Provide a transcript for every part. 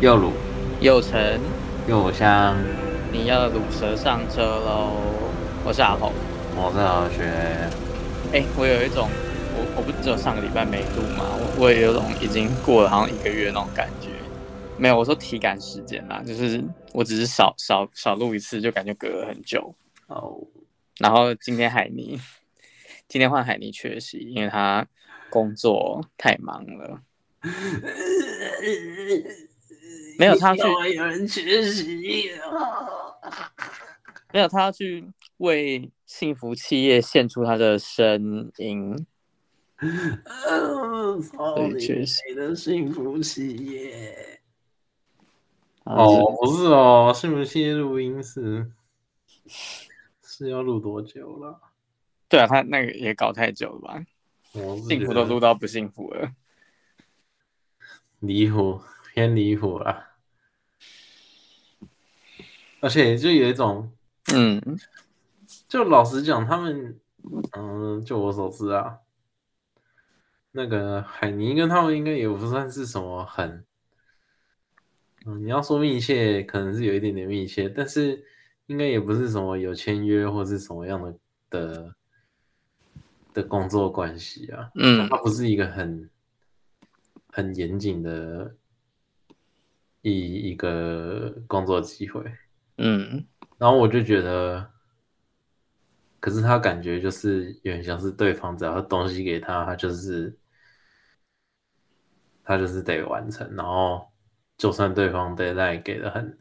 又鲁又沉又香，你要鲁蛇上车喽！我是阿红，我是老学。哎、欸，我有一种，我我不只有上个礼拜没录嘛，我我也有种已经过了好像一个月那种感觉。没有，我说体感时间啦，就是我只是少少少录一次，就感觉隔了很久。哦、oh.。然后今天海尼，今天换海尼缺席，因为他工作太忙了。没有他去，有人缺席。没有他要去为幸福企业献出他的声音。所以缺席的幸福企业。哦，不是哦，幸福企业录音室是要录多久了？对啊，他那个也搞太久了吧？幸福都录到不幸福了，离谱，偏离谱了。而且就有一种，嗯，就老实讲，他们，嗯，就我所知啊，那个海尼跟他们应该也不算是什么很，嗯，你要说密切，可能是有一点点密切，但是应该也不是什么有签约或是什么样的的的工作关系啊，嗯，他不是一个很很严谨的一一个工作机会。嗯，然后我就觉得，可是他感觉就是有点像是对方只要东西给他，他就是他就是得完成，然后就算对方 deadline 给的很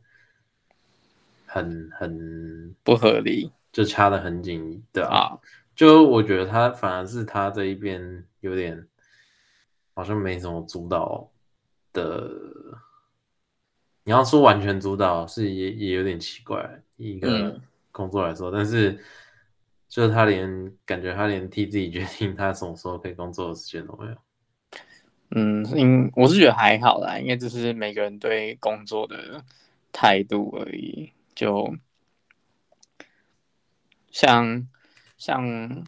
很很不合理，就掐的很紧，对啊，就我觉得他反而是他这一边有点好像没什么主导的。你要说完全主导是也也有点奇怪，一个工作来说，嗯、但是就是他连感觉他连替自己决定他什么时候可以工作的时间都没有。嗯，因我是觉得还好啦，应该就是每个人对工作的态度而已。就像像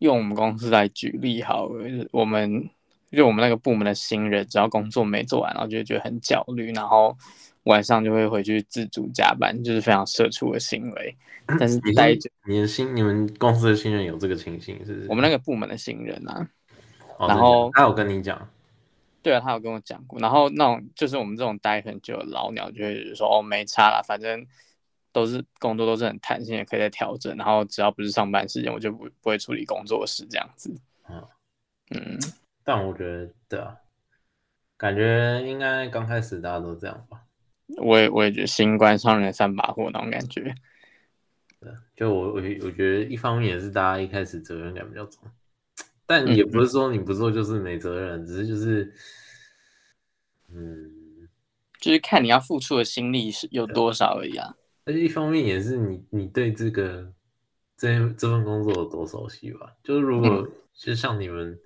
用我们公司来举例好了，我们。就我们那个部门的新人，只要工作没做完，然后就会觉得很焦虑，然后晚上就会回去自主加班，就是非常社畜的行为。但是待着，你的新你们公司的新人有这个情形，是不是？我们那个部门的新人啊，哦、然后他有跟你讲，对啊，他有跟我讲过。然后那种就是我们这种待很久的老鸟，就会说哦，没差啦，反正都是工作都是很弹性，也可以再调整。然后只要不是上班时间，我就不不会处理工作室这样子。嗯嗯。但我觉得，对啊，感觉应该刚开始大家都这样吧。我也我也觉得新官上任三把火那种感觉。对，就我我我觉得一方面也是大家一开始责任感比较重，但也不是说你不做就是没责任，嗯、只是就是，嗯，就是看你要付出的心力是有多少而已啊。而且一方面也是你你对这个这这份工作有多熟悉吧。就是如果、嗯、就像你们。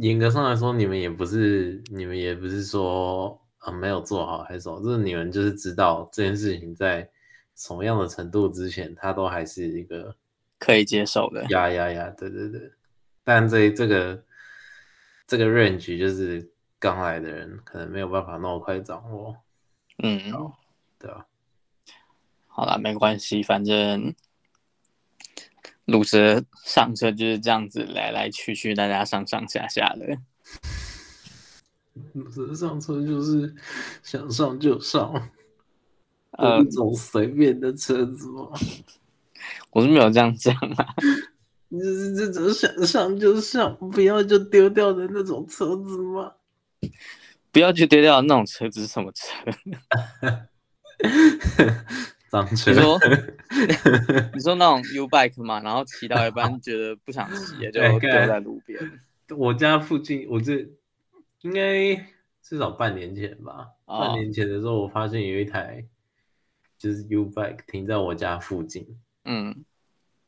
严格上来说，你们也不是，你们也不是说啊没有做好还是什么，就是你们就是知道这件事情在什么样的程度之前，它都还是一个可以接受的。呀呀呀，对对对。但这这个这个 range 就是刚来的人可能没有办法那么快掌握。嗯，对啊。好了，没关系，反正。鲁蛇上车就是这样子来来去去，大家上上下下的。鲁蛇上车就是想上就上，呃，一种随便的车子吗？我是没有这样讲啊，你是这种想上就上，不要就丢掉的那种车子吗？不要就丢掉的那种车子是什么车？你说，你说那种 U bike 嘛，然后骑到一半觉得不想骑，就丢在路边。我家附近，我这应该至少半年前吧。哦。半年前的时候，我发现有一台就是 U bike 停在我家附近。嗯。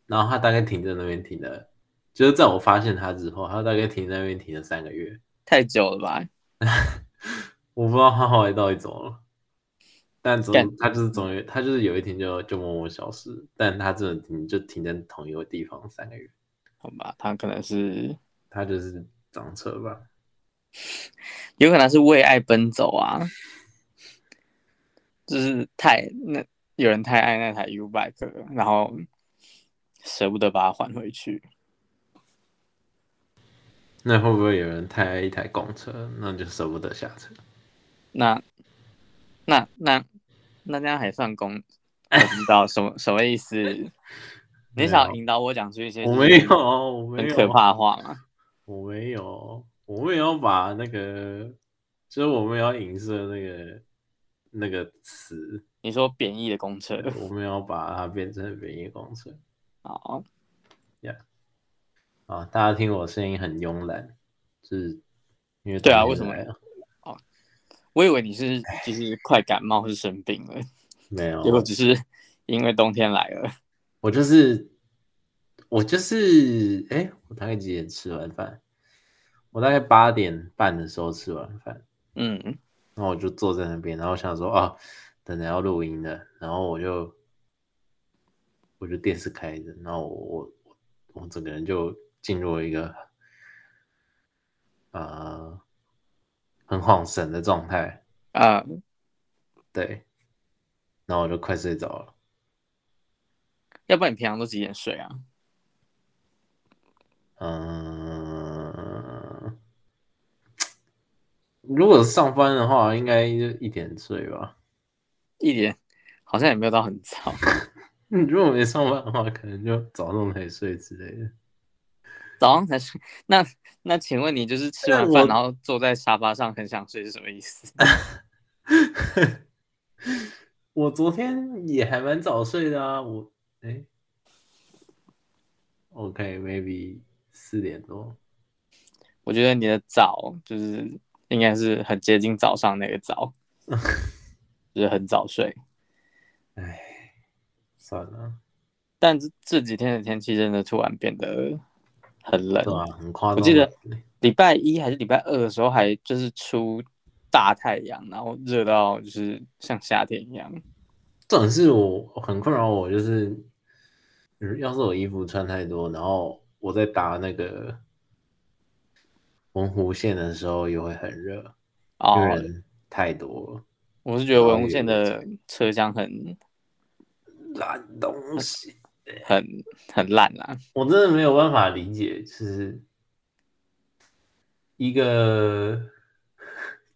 然后它大概停在那边停了，就是在我发现它之后，它大概停在那边停了三个月。太久了吧？我不知道它后来到底怎么了。但总他就是总有他就是有一天就就默默消失，但他这种停就停在同一个地方三个月，好吧？他可能是他就是涨车吧？有可能是为爱奔走啊，就是太那有人太爱那台 U-Bike 了，然后舍不得把它还回去。那会不会有人太爱一台公车，那就舍不得下车？那那那那这样还算公？我不知道什么什么意思？你想引导我讲出一些我没有，我没有很可怕的话吗？我没有，我没有把那个，就是我们要影射那个那个词。你说贬义的公车，我们要把它变成贬义公车。好，呀，啊，大家听我声音很慵懒，就是因为对啊，为什么我以为你是就是快感冒是生病了，没有，结果只是因为冬天来了。我就是。我就是，哎、欸，我大概几点吃完饭？我大概八点半的时候吃完饭，嗯，然后我就坐在那边，然后想说，啊，等着要录音的，然后我就，我就电视开着，然后我我我整个人就进入了一个，呃，很恍神的状态啊，对，然后我就快睡着了。要不然你平常都几点睡啊？嗯，如果是上班的话，应该就一点睡吧。一点好像也没有到很早。如果没上班的话，可能就早上才睡之类的。早上才睡？那那请问你就是吃完饭然后坐在沙发上很想睡是什么意思？我昨天也还蛮早睡的啊。我哎，OK，maybe。四点多，我觉得你的早就是应该是很接近早上那个早，就是很早睡。哎，算了。但这这几天的天气真的突然变得很冷，啊、很夸张。我记得礼拜一还是礼拜二的时候，还就是出大太阳，然后热到就是像夏天一样。这种是我很困扰我，就是要是我衣服穿太多，然后。我在搭那个文湖线的时候也会很热，因为人太多了。我是觉得文湖线的车厢很烂东西，很很烂啦。我真的没有办法理解，就是一个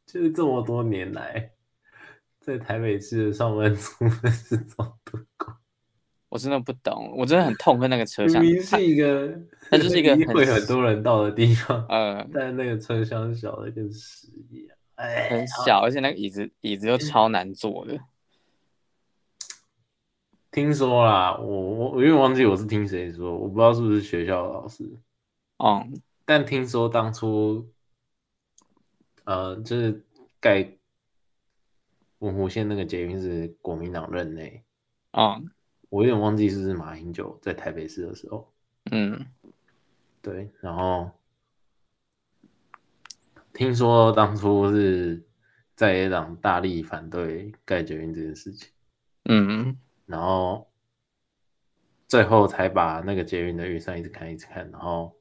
就是这么多年来在台北市的上班族是怎么度过。我真的不懂，我真的很痛恨那个车厢。明明是一个，它就是一个会很多人到的地方，呃，但那个车厢小的跟屎一样，哎，很小，而且那个椅子椅子又超难坐的。听说啦，我我我因为忘记我是听谁说，我不知道是不是学校的老师，嗯，但听说当初，呃，就是盖文湖线那个捷运是国民党任内，嗯。我有点忘记是不是马英九在台北市的时候，嗯，对，然后听说当初是在野党大力反对盖捷运这件事情，嗯，然后最后才把那个捷运的预算一直看一直看，然后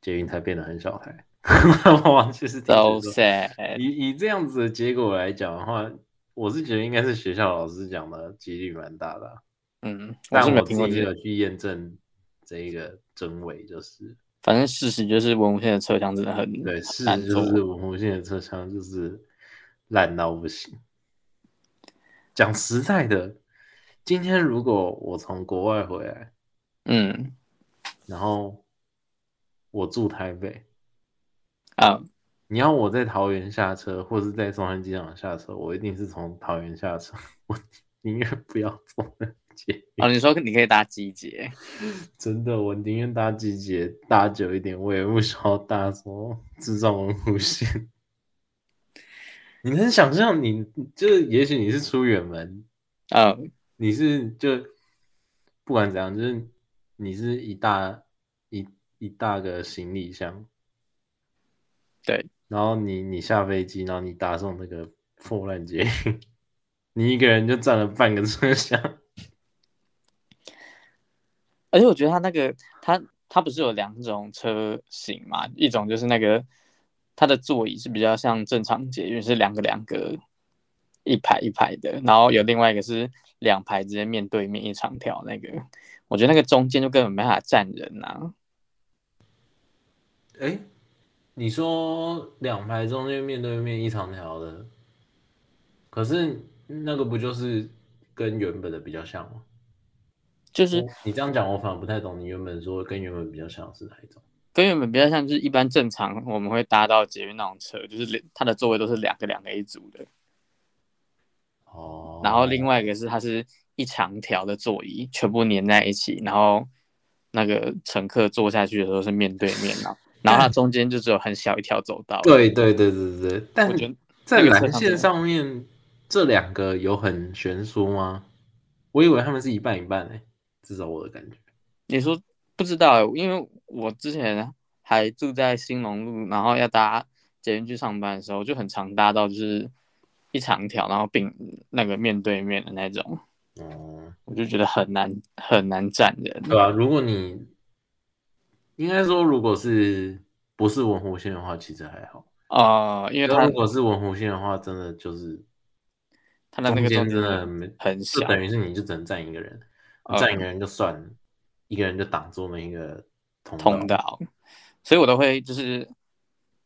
捷运才变得很小台。我忘记是都 sad。以以这样子的结果来讲的话，我是觉得应该是学校老师讲的几率蛮大的。嗯，但我自己有去验证这一个真伪，就是反正事实就是文湖线的车厢真的很对，事实就是文湖线的车厢就是烂到不行。讲实在的，今天如果我从国外回来，嗯，然后我住台北，啊，你要我在桃园下车，或是在松山机场下车，我一定是从桃园下车，我宁愿不要坐捷。哦，你说你可以搭机捷，真的，我宁愿搭机捷搭久一点，我也不需要搭什么智障文湖线。你能想象，你就是也许你是出远门，啊、嗯，你是就不管怎样，就是你是一大一一大个行李箱，对，然后你你下飞机，然后你搭上那个破烂捷 你一个人就占了半个车厢。而且我觉得它那个，它它不是有两种车型嘛？一种就是那个它的座椅是比较像正常捷运，是两个两个一排一排的，然后有另外一个是两排直接面对面一长条那个，我觉得那个中间就根本没办法站人呐、啊。哎，你说两排中间面对面一长条的，可是那个不就是跟原本的比较像吗？就是你这样讲，我反而不太懂。你原本说跟原本比较像是哪一种？跟原本比较像，就是一般正常我们会搭到捷运那种车，就是它的座位都是两个两个一组的。哦。然后另外一个是它是一长条的座椅，全部粘在一起，然后那个乘客坐下去的时候是面对面的，然后它中间就只有很小一条走道。对对对对对。但我觉得在蓝线上面这两个有很悬殊吗？我以为他们是一半一半诶、欸。至少我的感觉，你说不知道，因为我之前还住在兴隆路，然后要搭捷运去上班的时候，就很常搭到就是一长条，然后并那个面对面的那种，哦、嗯，我就觉得很难很难站人，对吧、啊？如果你应该说，如果是不是文湖线的话，其实还好。啊、呃，因为他如果是文湖线的话，真的就是他的那个中间真的很小，就等于是你就只能站一个人。站一个人就算，嗯、一个人就挡住那一个通道，通道，所以我都会就是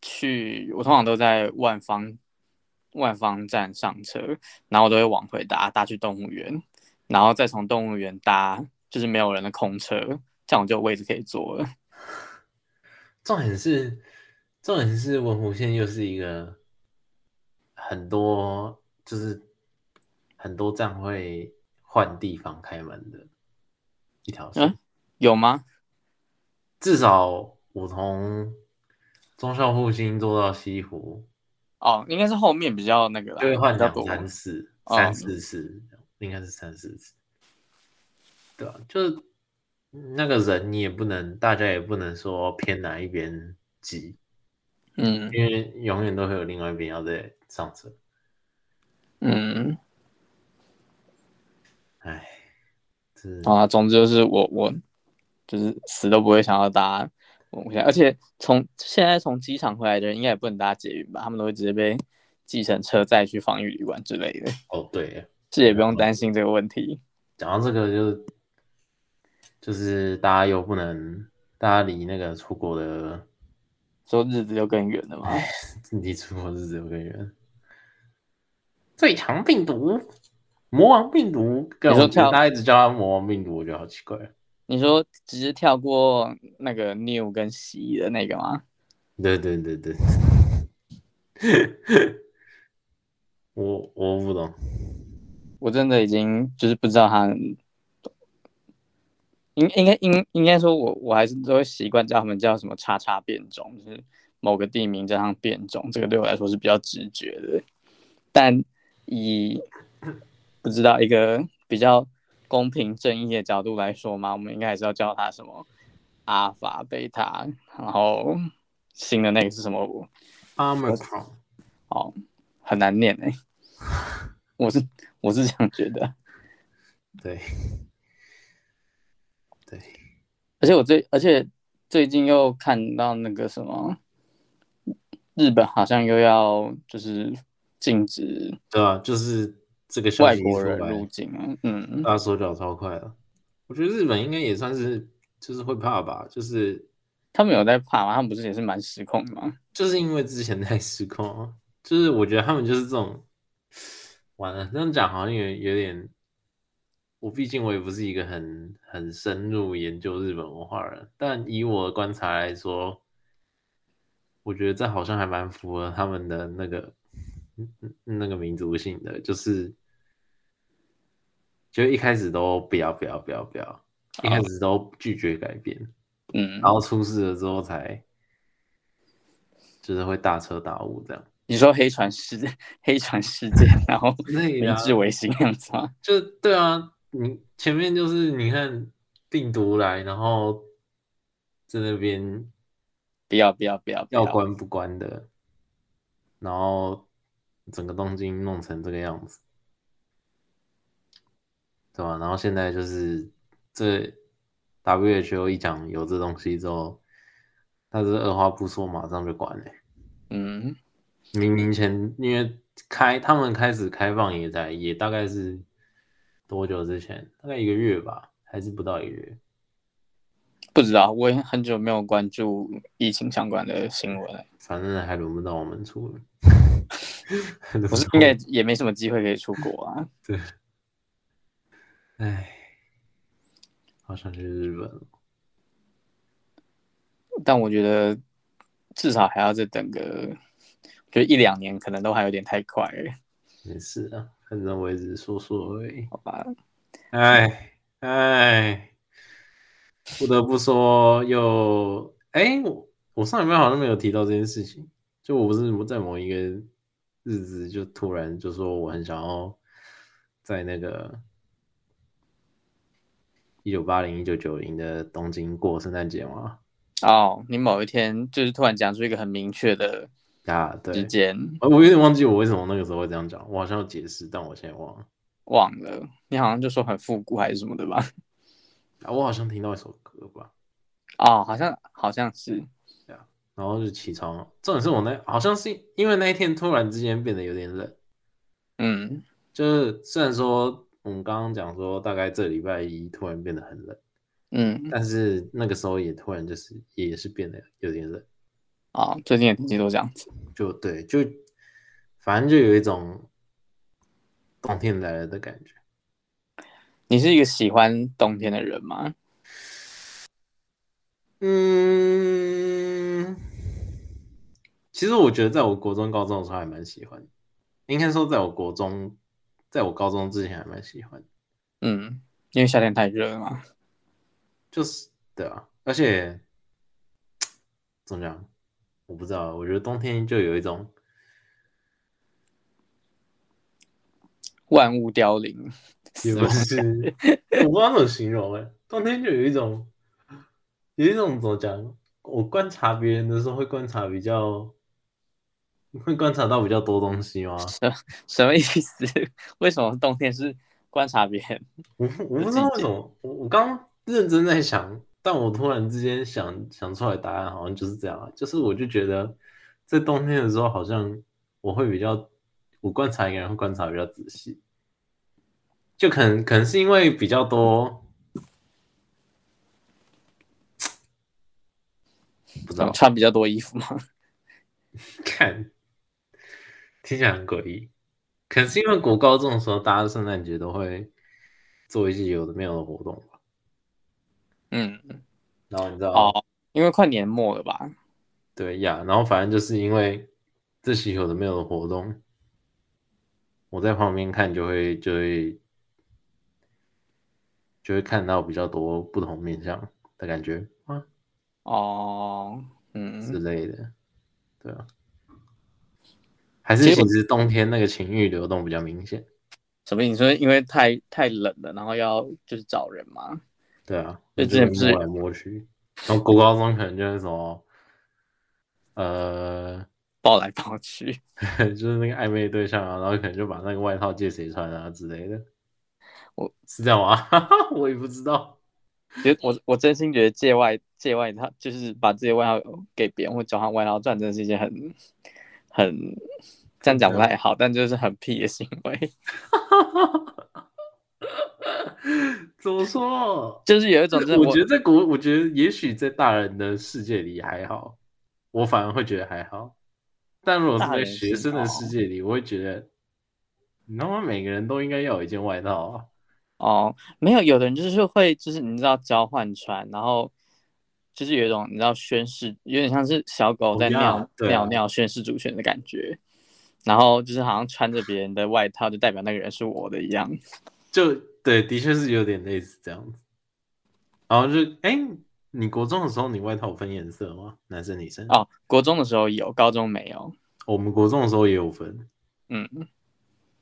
去，我通常都在万方万方站上车，然后我都会往回搭，搭去动物园，然后再从动物园搭就是没有人的空车，这样我就有位置可以坐了。重点是，重点是文湖线又是一个很多就是很多站会。换地方开门的一条线，嗯，有吗？至少我从忠孝复兴坐到西湖，哦，应该是后面比较那个啦，就会换两三次，三四次，哦，应该是三四次。对啊，就是那个人你也不能，大家也不能说偏哪一边挤，嗯，因为永远都会有另外一边要在上车，嗯。哎，啊，总之就是我我就是死都不会想要搭文湖线，而且从现在从机场回来的人应该也不能搭捷运吧？他们都会直接被计程车载去防疫旅馆之类的。哦，对，这也不用担心这个问题。讲到这个，就是就是大家又不能，大家离那个出国的说日子就更远了嘛？离出国日子就更远，最强病毒。魔王病毒，你说跳，他一直叫他魔王病毒，我觉得好奇怪。你说直接跳过那个 new 跟西的那个吗？对对对对，我我不懂，我真的已经就是不知道他，应应该应应该说我我还是都会习惯叫他们叫什么叉叉变种，就是某个地名加上变种，这个对我来说是比较直觉的，但以。不知道一个比较公平正义的角度来说嘛，我们应该还是要叫它什么阿法、贝塔，然后新的那个是什么？Omicron。哦，很难念哎，我是我是这样觉得。对，对，而且我最而且最近又看到那个什么，日本好像又要就是禁止，对啊，就是。这个外国人入境啊，嗯，大家手脚超快了。我觉得日本应该也算是，就是会怕吧，就是他们有在怕吗？他们不是也是蛮失控的吗？就是因为之前太失控，就是我觉得他们就是这种，完了这样讲好像有有点，我毕竟我也不是一个很很深入研究日本文化的人，但以我的观察来说，我觉得这好像还蛮符合他们的那个那个民族性的，就是。就一开始都不要不要不要不要，一开始都拒绝改变，嗯，然后出事了之后才，就是会大彻大悟这样。你说黑船事黑船事件，然后 明治维新这样子吗？就对啊，你前面就是你看病毒来，然后在那边不要不要不要要关不关的，然后整个东京弄成这个样子。对吧？然后现在就是这 WHO 一讲有这东西之后，他是二话不说马上就关了。嗯，明明前因为开他们开始开放也在也大概是多久之前？大概一个月吧，还是不到一个月？不知道，我也很久没有关注疫情相关的新闻了。反正还轮不到我们出了，我是应该也没什么机会可以出国啊。对，哎，好想去日本。但我觉得至少还要再等个，就一两年，可能都还有点太快了。没事啊，反正我也只是说说而已。好吧，哎哎，不得不说又，又哎，我我上礼拜好像没有提到这件事情，就我不是在某一个日子就突然就说我很想要在那个一九八零一九九零的东京过圣诞节吗？哦，你某一天就是突然讲出一个很明确的啊，对时间，我有点忘记我为什么那个时候会这样讲，我好像要解释，但我现在忘了，忘了，你好像就说很复古还是什么的吧？啊，我好像听到一首歌吧？哦，好像好像是，对啊，然后就起床，重点是我那好像是因为那一天突然之间变得有点冷，嗯，就是虽然说我们刚刚讲说大概这礼拜一突然变得很冷。嗯，但是那个时候也突然就是也是变得有点冷啊，最近的天气都这样子，就对，就反正就有一种冬天来了的感觉。你是一个喜欢冬天的人吗？嗯，其实我觉得在我国中、高中的时候还蛮喜欢，应该说在我国中，在我高中之前还蛮喜欢。嗯，因为夏天太热了嘛。就是对啊，而且怎么讲？我不知道，我觉得冬天就有一种万物凋零，也不是，我不知道怎么形容哎。冬天就有一种，有一种怎么讲？我观察别人的时候会观察比较，会观察到比较多东西吗？什 什么意思？为什么冬天是观察别人？我我不知道为什么，我我刚。认真在想，但我突然之间想想出来答案，好像就是这样啊。就是我就觉得，在冬天的时候，好像我会比较，我观察一个人会观察比较仔细，就可能可能是因为比较多，不知道穿比较多衣服吗？看，听起来很诡异。可能是因为国高中的时候，大家圣诞节都会做一些有的没有的活动。嗯，然后你知道哦，因为快年末了吧？对呀，然后反正就是因为这些有的没有的活动，我在旁边看就会就会就会看到比较多不同面向的感觉啊，哦，嗯之类的，对啊，还是其实冬天那个情欲流动比较明显。什么？你说因为太太冷了，然后要就是找人嘛？对啊，就之前摸来摸去，然后国高中可能就是什么，呃，抱来抱去，就是那个暧昧对象啊，然后可能就把那个外套借谁穿啊之类的。我是这样吗？我也不知道。其实我我真心觉得借外借外套，就是把自己外套给别人或交换外套，真的是一件很很这样讲不太好，但就是很屁的行为。怎么说？就是有一种，我觉得在国，我觉得也许在大人的世界里还好，我反而会觉得还好。但如果是在学生的世界里，我会觉得，你他妈每个人都应该要有一件外套啊。哦，没有，有的人就是会，就是你知道交换穿，然后就是有一种你知道宣誓，有点像是小狗在尿、尿尿宣誓主权的感觉，然后就是好像穿着别人的外套，就代表那个人是我的一样。就对，的确是有点类似这样子。然后就，哎，你国中的时候，你外套分颜色吗？男生女生？哦，国中的时候有，高中没有。我们国中的时候也有分。嗯，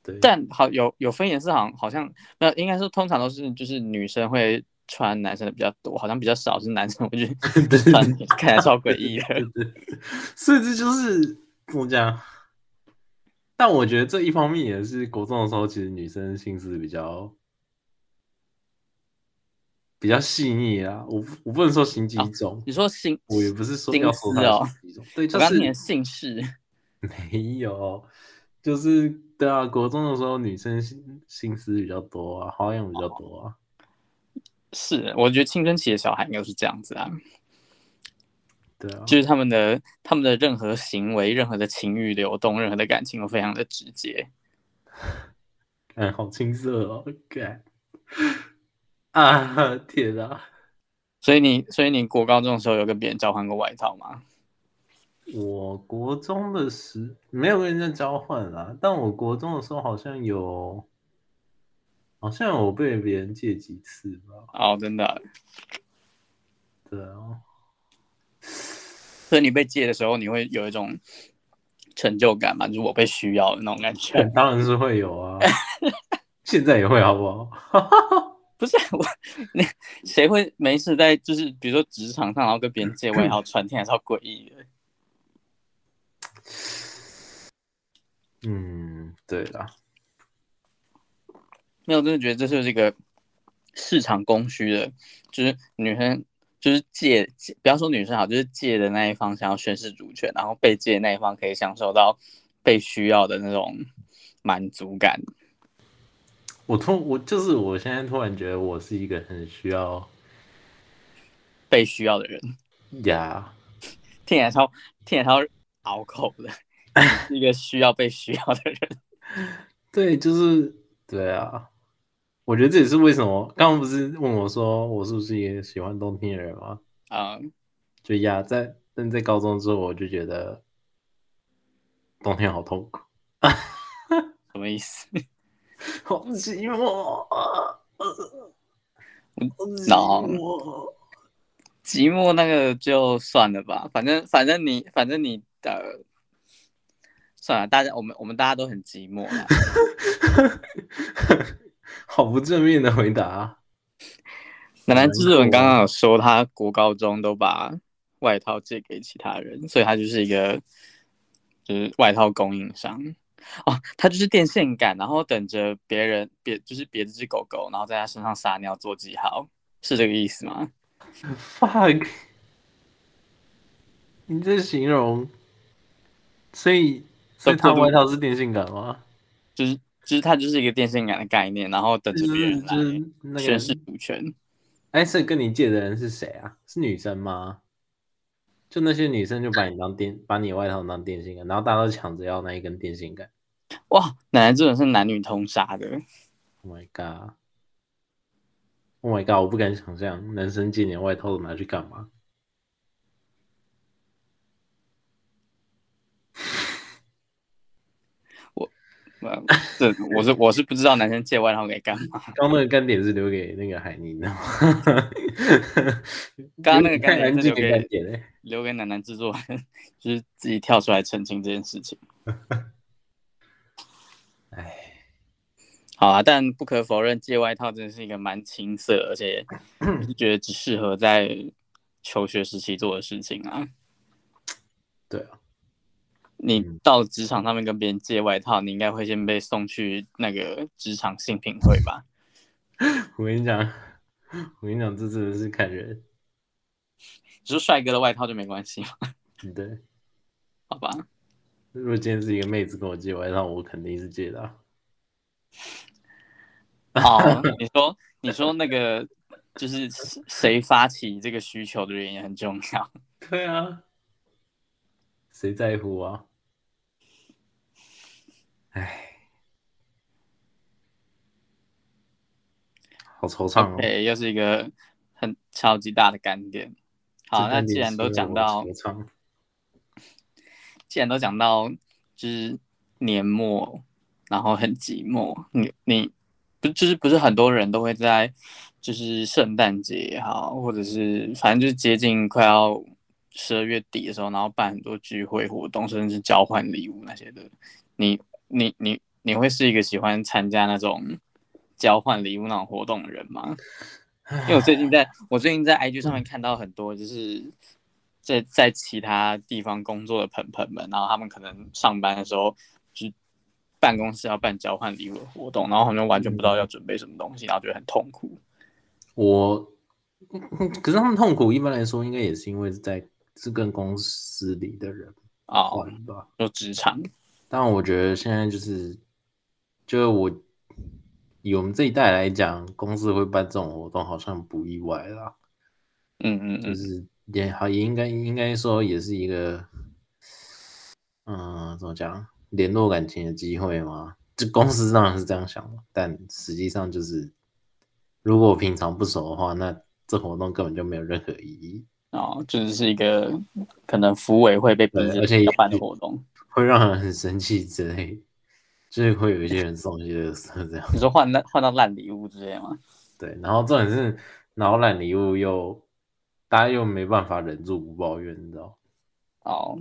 对。但好有有分颜色，好像好像没有，应该说通常都是就是女生会穿男生的比较多，好像比较少是男生会去 穿，看起来超诡异的。对，所以这就是怎么讲？但我觉得这一方面也是国中的时候，其实女生心思比较比较细腻啊。我我不能说心机重，你说心，我也不是说要说她心机重，对，就是姓氏。没有，就是对啊，国中的时候女生心心思比较多啊，花样比较多啊。是，我觉得青春期的小孩应该是这样子啊。对啊，就是他们的他们的任何行为、任何的情欲流动、任何的感情都非常的直接。哎，好青涩哦！干 啊，天啊！所以你，所以你国高中的时候有跟别人交换过外套吗？我国中的时没有跟人家交换啦，但我国中的时候好像有，好像有被别人借几次吧。哦，真的？对啊。所以你被借的时候，你会有一种成就感嘛？就是我被需要的那种感觉。当然是会有啊，现在也会，好不好？不是我，那谁会没事在就是比如说职场上，然后跟别人借外套穿，听还是好诡异的。嗯，对啦，没有，真的觉得这就是一个市场供需的，就是女生。就是借，不要说女生好，就是借的那一方想要宣示主权，然后被借的那一方可以享受到被需要的那种满足感。我突我就是我现在突然觉得我是一个很需要被需要的人呀，yeah. 听起来超听起来超拗口的，一个需要被需要的人。对，就是对啊。我觉得这也是为什么刚刚不是问我说我是不是也喜欢冬天的人吗？啊、uh,，就呀，在但在高中之后我就觉得冬天好痛苦，什么意思？好寂寞寂寞那个就算了吧，反正反正你反正你的算了，大家我们我们大家都很寂寞。好不正面的回答。奶奶志文刚刚有说，他国高中都把外套借给其他人，所以他就是一个就是外套供应商哦。他就是电线杆，然后等着别人别就是别的只狗狗，然后在他身上撒尿做记号，是这个意思吗？Fuck！你这形容，所以所以他外套是电线杆吗？就是。其实它就是一个电线杆的概念，然后等着别人来宣示主权。哎，是跟你借的人是谁啊？是女生吗？就那些女生就把你当电，把你外套当电线杆，然后大家都抢着要那一根电线杆。哇，奶奶这种是男女通杀的。Oh my god！Oh my god！我不敢想象男生借你外套拿去干嘛。这我是我是不知道男生借外套给干嘛。刚那个干点是留给那个海宁的。刚刚那个干点是留给留给楠楠制作人，就是自己跳出来澄清这件事情。哎，好啊，但不可否认，借外套真的是一个蛮青涩，而且 我是觉得只适合在求学时期做的事情啊。对啊。你到职场上面跟别人借外套，你应该会先被送去那个职场性品会吧？我跟你讲，我跟你讲，这真的是看人。只是帅哥的外套就没关系吗？对，好吧。如果今天是一个妹子跟我借外套，我肯定是借的啊。哦，你说，你说那个就是谁发起这个需求的人也很重要。对啊，谁在乎啊？哎，好惆怅哦！哎，又是一个很超级大的干点。好，那既然都讲到，既然都讲到，就是年末，然后很寂寞。你你不就是不是很多人都会在，就是圣诞节也好，或者是反正就是接近快要十二月底的时候，然后办很多聚会活动，甚至是交换礼物那些的，你。你你你会是一个喜欢参加那种交换礼物那种活动的人吗？因为我最近在我最近在 IG 上面看到很多，就是在在其他地方工作的朋朋们，然后他们可能上班的时候就办公室要办交换礼物的活动，然后好像完全不知道要准备什么东西，然后觉得很痛苦。我可是他们痛苦，一般来说应该也是因为在是跟公司里的人啊，吧，就职场。但我觉得现在就是，就是我以我们这一代来讲，公司会办这种活动，好像不意外啦。嗯嗯，就是也好，也应该应该说也是一个，嗯，怎么讲，联络感情的机会嘛。这公司当然是这样想的，但实际上就是，如果我平常不熟的话，那这活动根本就没有任何意义。哦，就是是一个可能福委会被逼着要办的活动。会让人很生气之类，就是会有一些人送一些色这样。你说换烂换到烂礼物之类吗？对，然后重点是，然后烂礼物又大家又没办法忍住不抱怨，你知道？哦，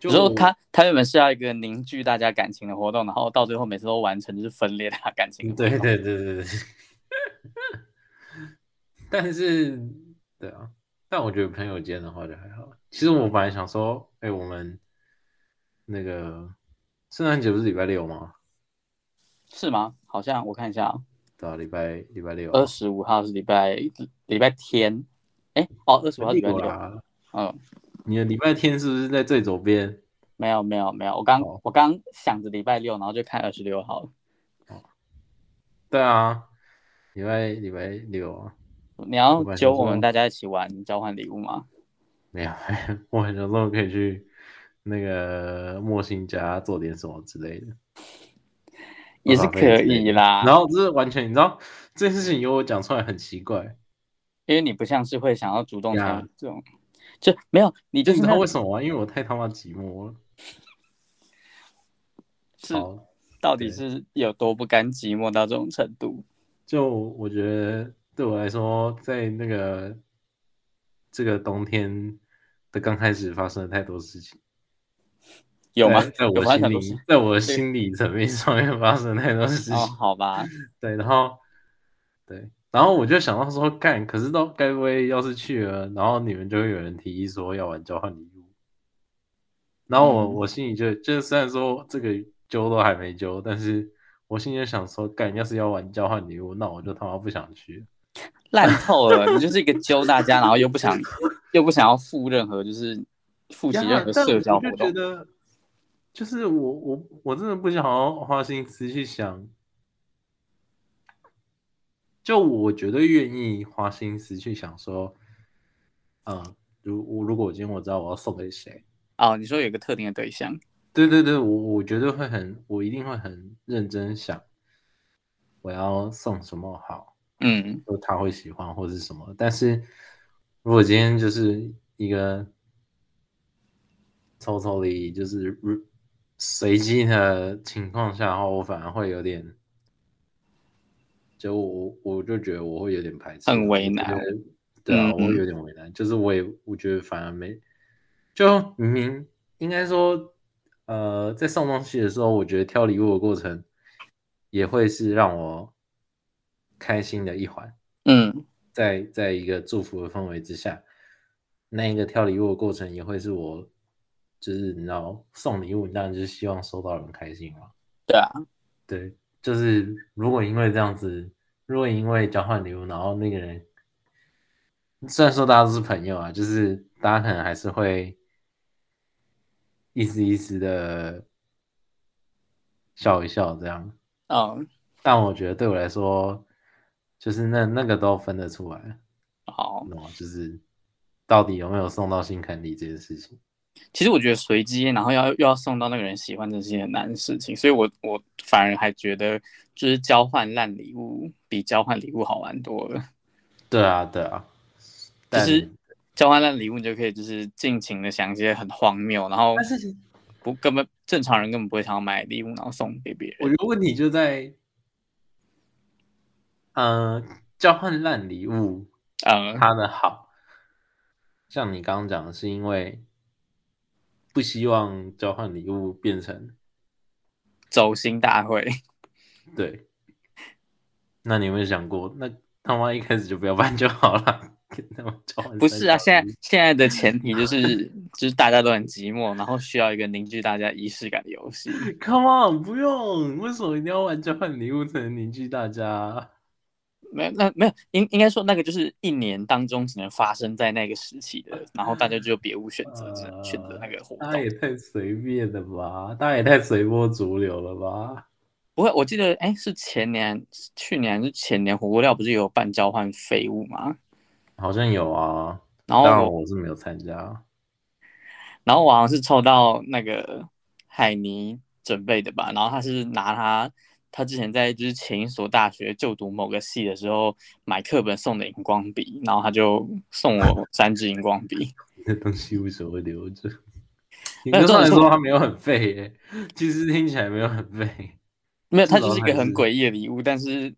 就说他他原本是要一个凝聚大家感情的活动，然后到最后每次都完成就是分裂他感情。对对对对对。但是，对啊，但我觉得朋友间的话就还好。其实我本来想说，哎、欸，我们。那个圣诞节不是礼拜六吗？是吗？好像我看一下啊。对啊，礼拜礼拜六。二十五号是礼拜礼拜天。哎，哦，二十五号礼拜六。嗯，你的礼拜天是不是在最左边？没有没有没有，我刚、哦、我刚想着礼拜六，然后就看二十六号了。哦。对啊，礼拜礼拜六啊。你要揪我们大家一起玩交换礼物吗？没有，我很想说可以去。那个莫欣家做点什么之类的，也是可以啦。然后这是完全，你知道这件事情由我讲出来很奇怪，因为你不像是会想要主动参与这种，就没有你就是知道为什么吗？因为我太他妈寂寞了。是，到底是有多不甘寂寞到这种程度？就我觉得对我来说，在那个这个冬天的刚开始，发生了太多事情。有吗？在我心里，在我的心理层面上面发生太多事情。哦，好吧。对，然后，对，然后我就想到说，干，可是都该不会要是去了，然后你们就会有人提议说要玩交换礼物。然后我、嗯、我心里就就虽然说这个揪都还没揪，但是我心里就想说，干，要是要玩交换礼物，那我就他妈不想去。烂透了，你就是一个揪大家，然后又不想 又不想要付任何就是负起任何社交活动。就是我我我真的不想要花心思去想，就我绝对愿意花心思去想说，嗯，如我如果我今天我知道我要送给谁，哦，你说有一个特定的对象，对对对，我我绝对会很，我一定会很认真想，我要送什么好，嗯，就他会喜欢或是什么，但是如果今天就是一个偷偷的，就是随机的情况下的话，我反而会有点，就我我就觉得我会有点排斥，很为难。对啊，我有点为难。就是我也我觉得反而没，就明明应该说，呃，在送东西的时候，我觉得挑礼物的过程也会是让我开心的一环。嗯，在在一个祝福的氛围之下，那一个挑礼物的过程也会是我。就是你知道送礼物，你当然就是希望收到人开心嘛。对啊，对，就是如果因为这样子，如果因为交换礼物，然后那个人虽然说大家都是朋友啊，就是大家可能还是会意思意思的笑一笑这样。嗯，但我觉得对我来说，就是那那个都分得出来。好，就是到底有没有送到心坎里这件事情。其实我觉得随机，然后要又要送到那个人喜欢，这是件很难的事情。所以我我反而还觉得，就是交换烂礼物比交换礼物好玩多了。对啊，对啊，就是交换烂礼物，你就可以就是尽情的想一些很荒谬，然后不根本正常人根本不会想要买礼物，然后送给别人。我觉得问题就在，嗯、呃，交换烂礼物，嗯，它的好，像你刚刚讲的是因为。不希望交换礼物变成走心大会。对，那你有没有想过，那他妈一开始就不要办就好了？不是啊，现在现在的前提就是，就是大家都很寂寞，然后需要一个凝聚大家仪式感的游戏。Come on，不用，为什么一定要玩交换礼物才能凝聚大家？没有，那没有，应应该说那个就是一年当中只能发生在那个时期的，然后大家就别无选择，只能选择那个活动。那也太随便了吧？大家也太随波逐流了吧？不会，我记得，哎，是前年、去年还是前年，火锅料不是有办交换废物吗？好像有啊，然后我是没有参加。然后我好像是抽到那个海尼准备的吧，然后他是拿他。他之前在就是前一所大学就读某个系的时候买课本送的荧光笔，然后他就送我 三支荧光笔。那东西为什么会留着？那上来说他没有很废耶，其实听起来没有很废。没有，它就是一个很诡异的礼物，但是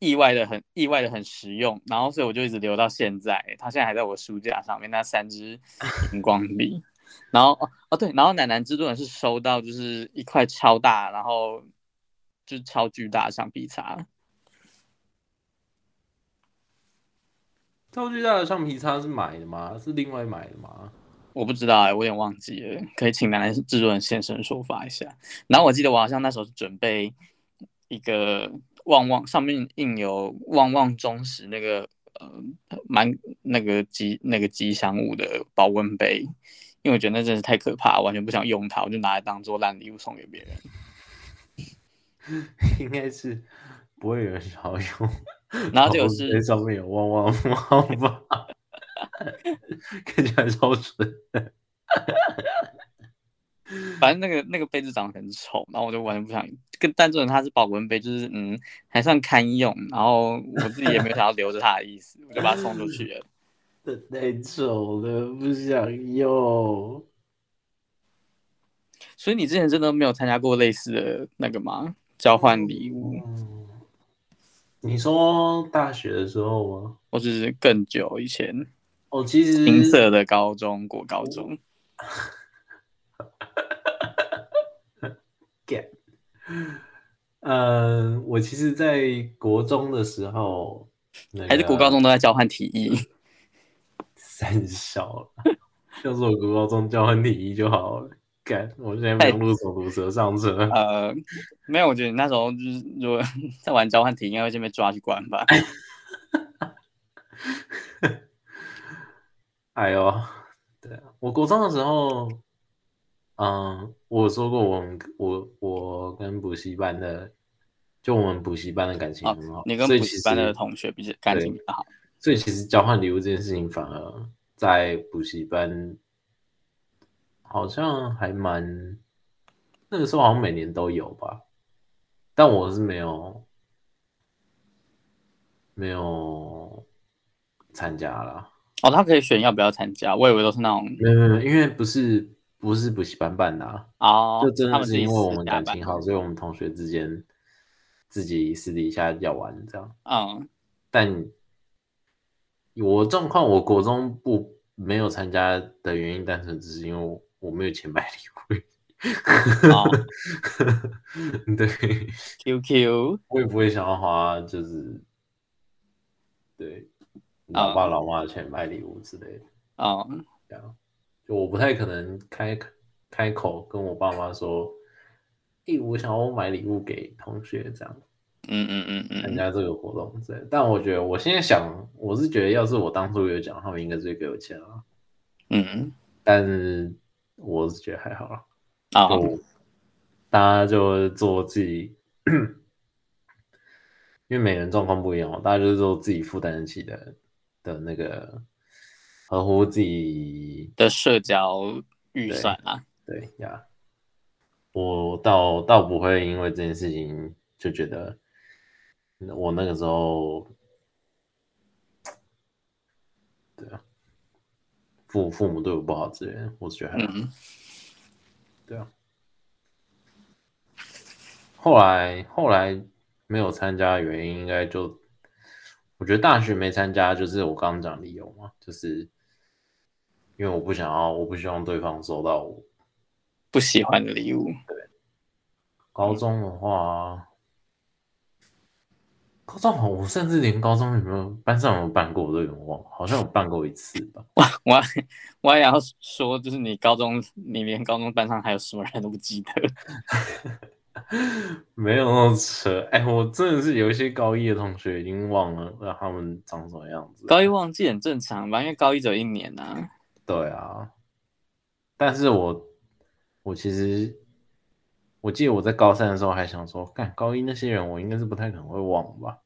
意外的很意外的很实用，然后所以我就一直留到现在。他现在还在我书架上面，那三支荧光笔。然后哦哦对，然后奶奶之盾是收到就是一块超大，然后。就是超巨大的橡皮擦，超巨大的橡皮擦是买的吗？是另外买的吗？我不知道哎、欸，我有点忘记了，可以请奶奶制作人现身说法一下。然后我记得我好像那时候是准备一个旺旺，上面印有旺旺中时那个呃蛮那个吉那个吉祥物的保温杯，因为我觉得那真是太可怕，完全不想用它，我就拿来当做烂礼物送给别人。应该是不会有人想要用，然后就是那上面有旺旺旺吧，看起来超蠢。反正那个那个杯子长得很丑，然后我就完全不想跟。但这种它是保温杯，就是嗯还算堪用，然后我自己也没有想要留着它的意思，我就把它送出去了。太丑了，不想用。所以你之前真的没有参加过类似的那个吗？交换礼物、嗯，你说大学的时候吗？或者是更久以前？哦，其实金色的高中，国高中。get，呃，我其实，在国中的时候，那个、还是国高中都在交换体育。三小，要是我国高中交换体育就好了。我现在没有入手毒蛇上车。呃，没有，我觉得你那时候就是如果 在玩交换题，应该会先被抓去关吧。哎呦，对啊，我国中的时候，嗯，我说过我们我我跟补习班的，就我们补习班的感情很好。哦，你跟补习班的同学比较感情比较好，所以其实交换礼物这件事情反而在补习班。好像还蛮，那个时候好像每年都有吧，但我是没有没有参加啦。哦，他可以选要不要参加，我以为都是那种没有没有，因为不是不是补习班办的啊，哦，就真的是因为我们感情好，所以我们同学之间自己私底下要玩这样。嗯，但我状况，我国中不没有参加的原因，单纯只是因为我。没有钱买礼物，哦、对，QQ，我也不会想要花，就是对老爸老妈的钱买礼物之类的啊，这样，就我不太可能开开口跟我爸妈说，诶，我想要买礼物给同学这样，嗯嗯嗯嗯，参。加这个活动之类，但我觉得我现在想，我是觉得要是我当初有讲，他们应该是会给我钱啊，嗯，但是。我是觉得还好了，啊，大家就做自己，因为每人状况不一样嘛，大家就是做自己负担得起的的那个合乎自己的社交预算啊。对呀，我倒倒不会因为这件事情就觉得我那个时候，对啊。父父母对我不好之类的，我是觉得还好，嗯，对啊。后来后来没有参加的原因，应该就我觉得大学没参加，就是我刚刚讲理由嘛，就是因为我不想要，我不希望对方收到我不喜欢的礼物。对，高中的话。高中好，我甚至连高中有没有班上有没有办过我都有点忘，好像有办过一次吧。我我还我还要说，就是你高中，你连高中班上还有什么人都不记得。没有那么扯。哎、欸，我真的是有一些高一的同学已经忘了让他们长什么样子。高一忘记很正常吧？因为高一只有一年呐、啊。对啊。但是我我其实我记得我在高三的时候还想说，干高一那些人我应该是不太可能会忘吧。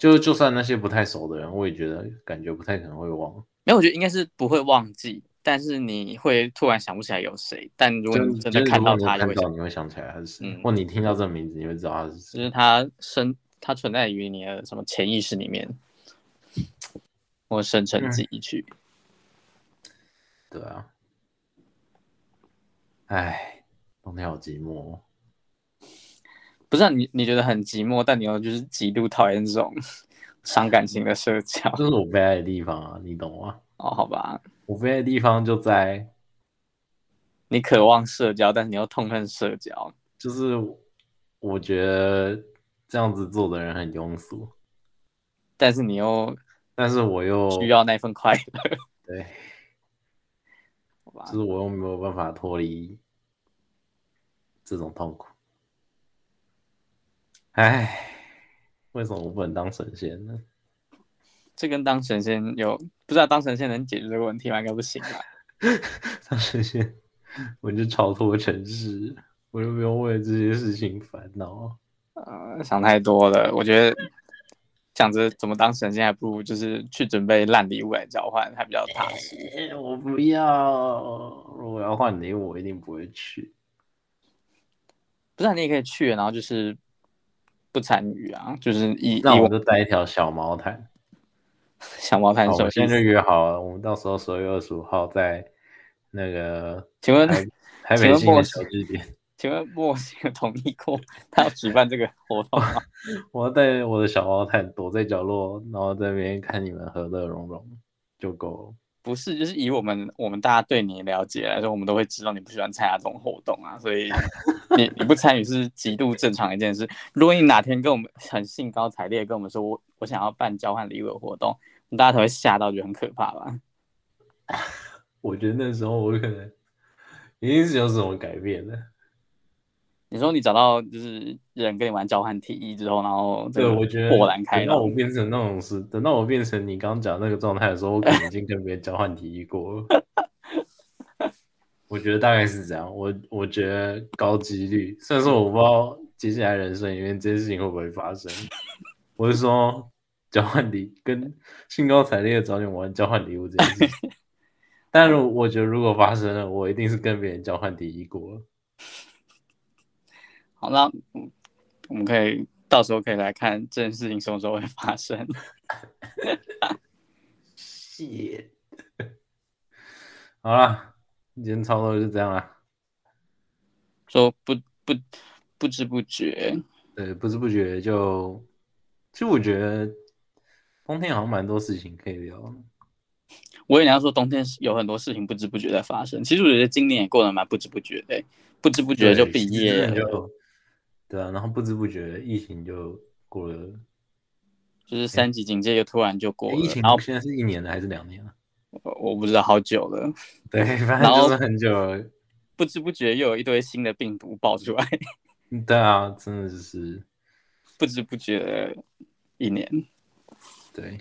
就就算那些不太熟的人，我也觉得感觉不太可能会忘。没有，我觉得应该是不会忘记，但是你会突然想不起来有谁。但如果你真的看到他，就会想你会想起来他是谁，嗯、或你听到这个名字，你会知道他是谁。就是他生，他存在于你的什么潜意识里面，或深层记忆区。对啊。唉，冬天好寂寞。不是、啊、你，你觉得很寂寞，但你又就是极度讨厌这种 伤感情的社交，这是我悲哀的地方啊，你懂吗？哦，好吧，我悲哀的地方就在你渴望社交，但是你又痛恨社交。就是我觉得这样子做的人很庸俗，但是你又，但是我又需要那份快乐。对，好吧，就是我又没有办法脱离这种痛苦。唉，为什么我不能当神仙呢？这跟当神仙有不知道当神仙能解决这个问题吗？应该不行吧。当神仙，我就超脱尘世，我就不用为这些事情烦恼。呃，想太多了。我觉得想着怎么当神仙，还不如就是去准备烂礼物来交换，还比较踏实。我不要，如果要换礼物，我一定不会去。不是，你也可以去，然后就是。不参与啊，就是一那我就带一条小毛毯，小毛毯。首先就约好了，我们到时候十二月二十五号在那个，请问台北新的小据点，请问莫西有同意过他要举办这个活动吗？我要带我的小毛毯躲在角落，然后在那边看你们和乐融融就够了。不是，就是以我们我们大家对你了解来说，我们都会知道你不喜欢参加这种活动啊，所以 你你不参与是极度正常一件事。如果你哪天跟我们很兴高采烈跟我们说，我我想要办交换礼物的活动，大家才会吓到，觉得很可怕吧？我觉得那时候我可能一定是有什么改变的。你说你找到就是人跟你玩交换体液之后，然后对，我觉得豁然开朗。等到我变成那种是，等到我变成你刚刚讲那个状态的时候，我可能已经跟别人交换体液过了。我觉得大概是这样。我我觉得高几率，虽然说我不知道接下来人生里面这件事情会不会发生。我是说交换礼跟兴高采烈的找你玩交换礼物这件事情。但是我觉得如果发生了，我一定是跟别人交换体液过了。好，那我们可以到时候可以来看这件事情什么时候会发生。谢，好了，今天差不多就这样了。说不不不知不觉，对，不知不觉就，其实我觉得冬天好像蛮多事情可以聊。我以为你要说冬天有很多事情不知不觉在发生，其实我觉得今年也过得蛮不知不觉的，不知不觉就毕业了。对啊，然后不知不觉疫情就过了，就是三级警戒又突然就过了。疫情然后现在是一年了还是两年了？我不知道，好久了。对，反正就是很久了。不知不觉又有一堆新的病毒爆出来。对啊，真的就是不知不觉一年。对，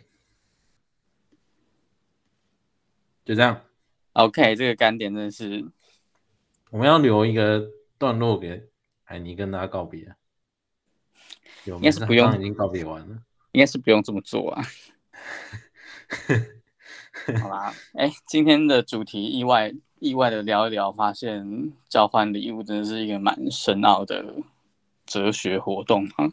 就这样。OK，这个干点真的是，我们要留一个段落给。海尼跟大家告别，应该是不用，已经告别完了，应该是不用这么做啊。好啦，哎、欸，今天的主题意外意外的聊一聊，发现交换礼物真的是一个蛮深奥的哲学活动啊，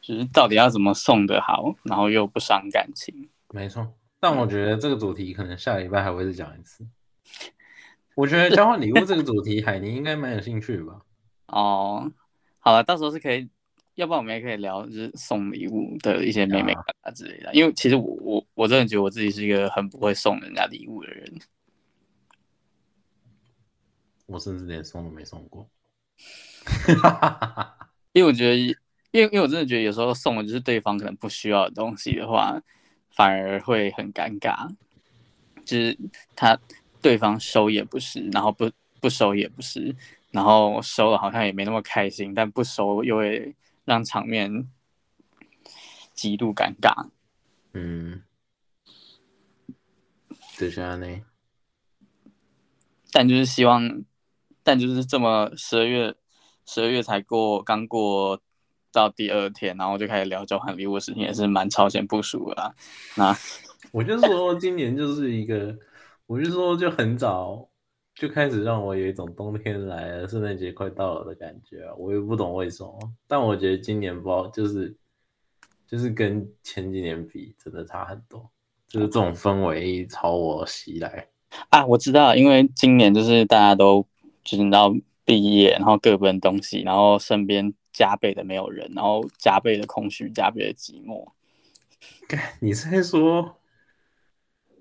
就是到底要怎么送的好，然后又不伤感情。没错，但我觉得这个主题可能下礼拜还会再讲一次。我觉得交换礼物这个主题，海尼应该蛮有兴趣吧。哦，好了，到时候是可以，要不然我们也可以聊，就是送礼物的一些妹妹啊之类的。因为其实我我我真的觉得我自己是一个很不会送人家礼物的人，我甚至连送都没送过。因为我觉得，因为因为我真的觉得有时候送的就是对方可能不需要的东西的话，反而会很尴尬，就是他对方收也不是，然后不不收也不是。然后收了好像也没那么开心，但不收又会让场面极度尴尬。嗯，就是这样呢。但就是希望，但就是这么十二月，十二月才过，刚过到第二天，然后就开始聊交换礼物的事情，也是蛮超前部署的啦。那我就说今年就是一个，我就说就很早就开始让我有一种冬天来了，圣诞节快到了的感觉啊。我也不懂为什么，但我觉得今年不知道，就是就是跟前几年比，真的差很多，就是这种氛围朝我袭来。啊，我知道，因为今年就是大家都就是到毕业，然后各奔东西，然后身边加倍的没有人，然后加倍的空虚，加倍的寂寞。你是在说，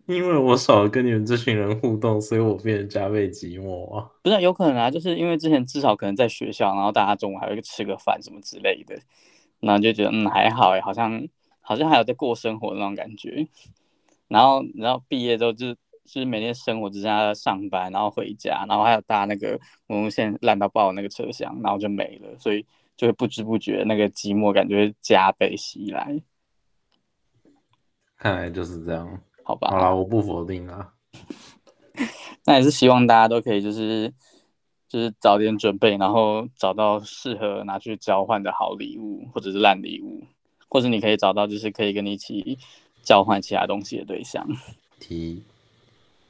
因为我少了跟你们这群人互动，所以我变得加倍寂寞啊？不是，有可能啊，就是因为之前至少可能在学校，然后大家中午还会吃个饭什么之类的，然后就觉得嗯还好哎，好像好像还有在过生活的那种感觉。然后然后毕业之后就。就是每天生活只剩下上班，然后回家，然后还有搭那个公路线烂到爆的那个车厢，然后就没了，所以就会不知不觉那个寂寞感觉加倍袭来。看来就是这样，好吧？好啦，我不否定啊。那也是希望大家都可以就是就是早点准备，然后找到适合拿去交换的好礼物，或者是烂礼物，或者你可以找到就是可以跟你一起交换其他东西的对象。提。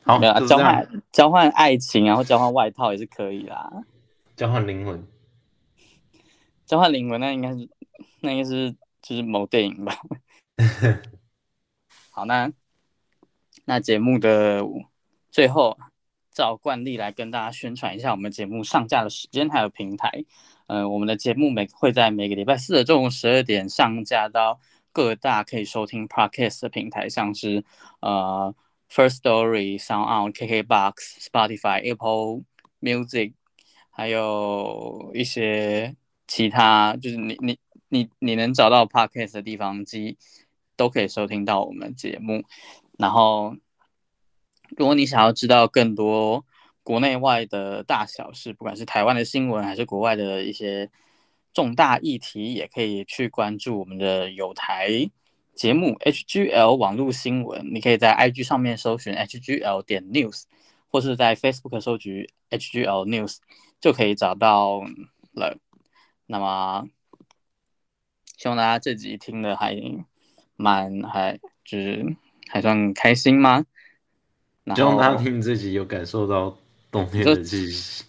好，没有啊，交换交换爱情，然后交换外套也是可以啦。交换灵魂，交换灵魂，那应该是那应该是就是某电影吧。好，那那节目的最后，照惯例来跟大家宣传一下我们节目上架的时间还有平台。嗯、呃，我们的节目每会在每个礼拜四的中午十二点上架到各大可以收听 Podcast 的平台，像是呃。，First Story、SoundOn、KKBox、Spotify、Apple Music，还有一些其他，就是你你你你能找到 Podcast 的地方，机都可以收听到我们节目。然后，如果你想要知道更多国内外的大小事，不管是台湾的新闻，还是国外的一些重大议题，也可以去关注我们的有台。节目 HGL 网络新闻，你可以在 IG 上面搜寻 HGL 点 News，或是在 Facebook 搜寻 HGL News 就可以找到了。那么，希望大家这集听的还蛮还就是还算开心吗？希望大家听这集有感受到冬天的气息。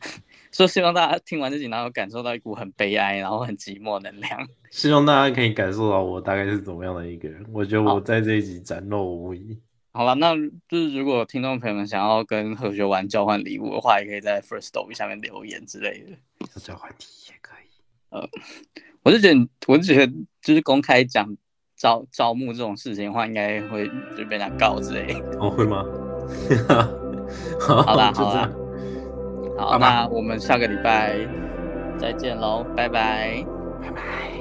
说希望大家听完这集，然后感受到一股很悲哀，然后很寂寞的能量。希望大家可以感受到我大概是怎么样的一个人。我觉得我在这一集展露无遗。好了，那就是如果听众朋友们想要跟何学玩交换礼物的话，也可以在 Firstory 下面留言之类的。交换题也可以。呃，我就觉得，我是觉得，就是公开讲招招募这种事情的话，应该会就被他告之类。哦，会吗？好啦，好啦。好，那我们下个礼拜再见喽，拜拜，拜拜。